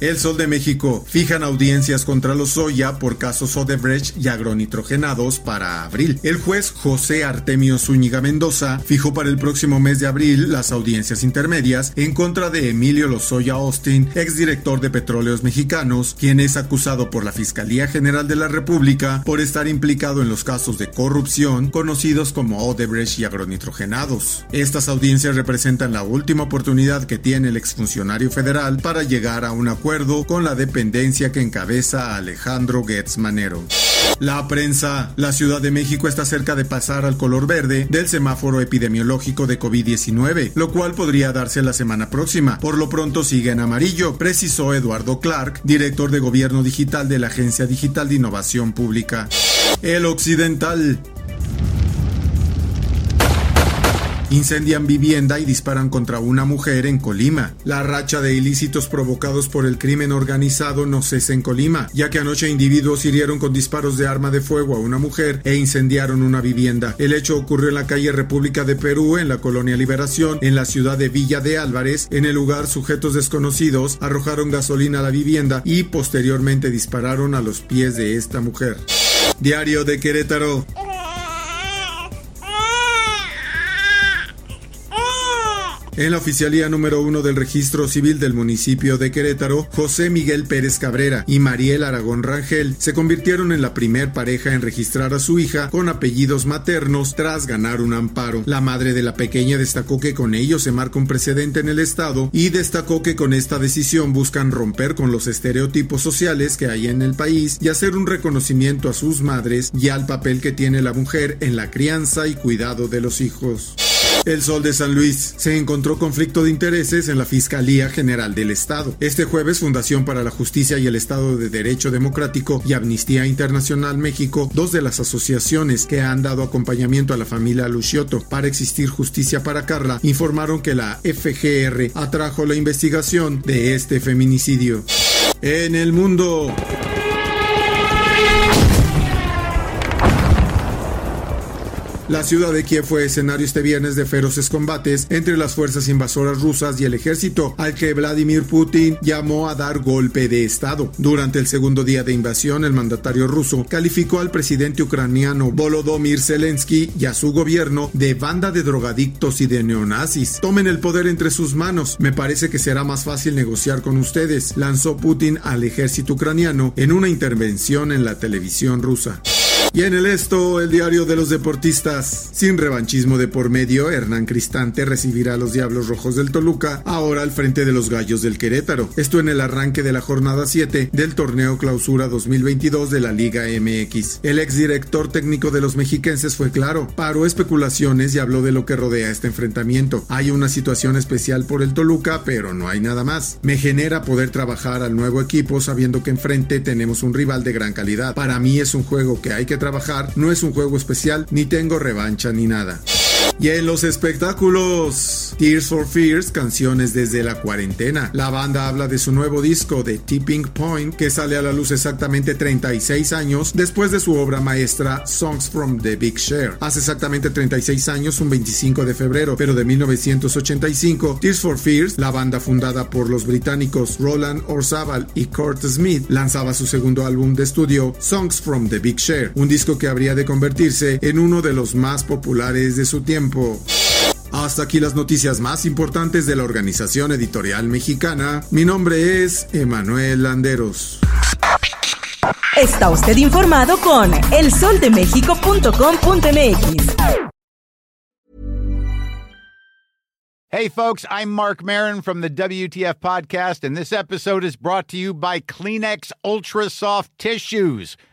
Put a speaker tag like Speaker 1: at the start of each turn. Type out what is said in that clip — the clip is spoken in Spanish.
Speaker 1: El Sol de México fijan audiencias contra los Soya por casos Odebrecht y agronitrogenados para abril. El juez José Artemio Zúñiga Mendoza fijó para el próximo mes de abril las audiencias intermedias en contra de Emilio Lozoya Austin, exdirector de Petróleos Mexicanos, quien es acusado por la Fiscalía General de la República por estar implicado en los casos de corrupción conocidos como Odebrecht y agronitrogenados. Estas audiencias representan la última oportunidad que tiene el exfuncionario federal para llegar a un acuerdo con la dependencia que encabeza Alejandro Getz Manero. La prensa. La Ciudad de México está cerca de pasar al color verde del semáforo epidemiológico de COVID-19, lo cual podría darse la semana próxima. Por lo pronto sigue en amarillo, precisó Eduardo Clark, director de Gobierno Digital de la Agencia Digital de Innovación Pública. El Occidental. Incendian vivienda y disparan contra una mujer en Colima. La racha de ilícitos provocados por el crimen organizado no cesa en Colima, ya que anoche individuos hirieron con disparos de arma de fuego a una mujer e incendiaron una vivienda. El hecho ocurrió en la calle República de Perú, en la colonia Liberación, en la ciudad de Villa de Álvarez. En el lugar, sujetos desconocidos arrojaron gasolina a la vivienda y posteriormente dispararon a los pies de esta mujer. Diario de Querétaro. En la oficialía número uno del registro civil del municipio de Querétaro, José Miguel Pérez Cabrera y Mariel Aragón Rangel se convirtieron en la primer pareja en registrar a su hija con apellidos maternos tras ganar un amparo. La madre de la pequeña destacó que con ello se marca un precedente en el Estado y destacó que con esta decisión buscan romper con los estereotipos sociales que hay en el país y hacer un reconocimiento a sus madres y al papel que tiene la mujer en la crianza y cuidado de los hijos. El Sol de San Luis se encontró conflicto de intereses en la Fiscalía General del Estado. Este jueves, Fundación para la Justicia y el Estado de Derecho Democrático y Amnistía Internacional México, dos de las asociaciones que han dado acompañamiento a la familia Luciotto para existir justicia para Carla, informaron que la FGR atrajo la investigación de este feminicidio. En el mundo. La ciudad de Kiev fue escenario este viernes de feroces combates entre las fuerzas invasoras rusas y el ejército, al que Vladimir Putin llamó a dar golpe de Estado. Durante el segundo día de invasión, el mandatario ruso calificó al presidente ucraniano Volodymyr Zelensky y a su gobierno de banda de drogadictos y de neonazis. Tomen el poder entre sus manos. Me parece que será más fácil negociar con ustedes, lanzó Putin al ejército ucraniano en una intervención en la televisión rusa. Y en el esto, el diario de los deportistas. Sin revanchismo de por medio, Hernán Cristante recibirá a los Diablos Rojos del Toluca, ahora al frente de los Gallos del Querétaro. Esto en el arranque de la jornada 7 del torneo Clausura 2022 de la Liga MX. El exdirector técnico de los mexiquenses fue claro, paró especulaciones y habló de lo que rodea este enfrentamiento. Hay una situación especial por el Toluca, pero no hay nada más. Me genera poder trabajar al nuevo equipo sabiendo que enfrente tenemos un rival de gran calidad. Para mí es un juego que hay que trabajar, no es un juego especial, ni tengo revancha ni nada. Y en los espectáculos, Tears for Fears, canciones desde la cuarentena. La banda habla de su nuevo disco, The Tipping Point, que sale a la luz exactamente 36 años después de su obra maestra Songs from the Big Share. Hace exactamente 36 años, un 25 de febrero, pero de 1985, Tears for Fears, la banda fundada por los británicos Roland Orzabal y Kurt Smith, lanzaba su segundo álbum de estudio, Songs from the Big Share, un disco que habría de convertirse en uno de los más populares de su tiempo hasta aquí las noticias más importantes de la Organización Editorial Mexicana. Mi nombre es Emanuel Landeros.
Speaker 2: Está usted informado con elsoldemexico.com.mx.
Speaker 3: Hey folks, I'm Mark Marin from the WTF podcast and this episode is brought to you by Kleenex Ultra Soft Tissues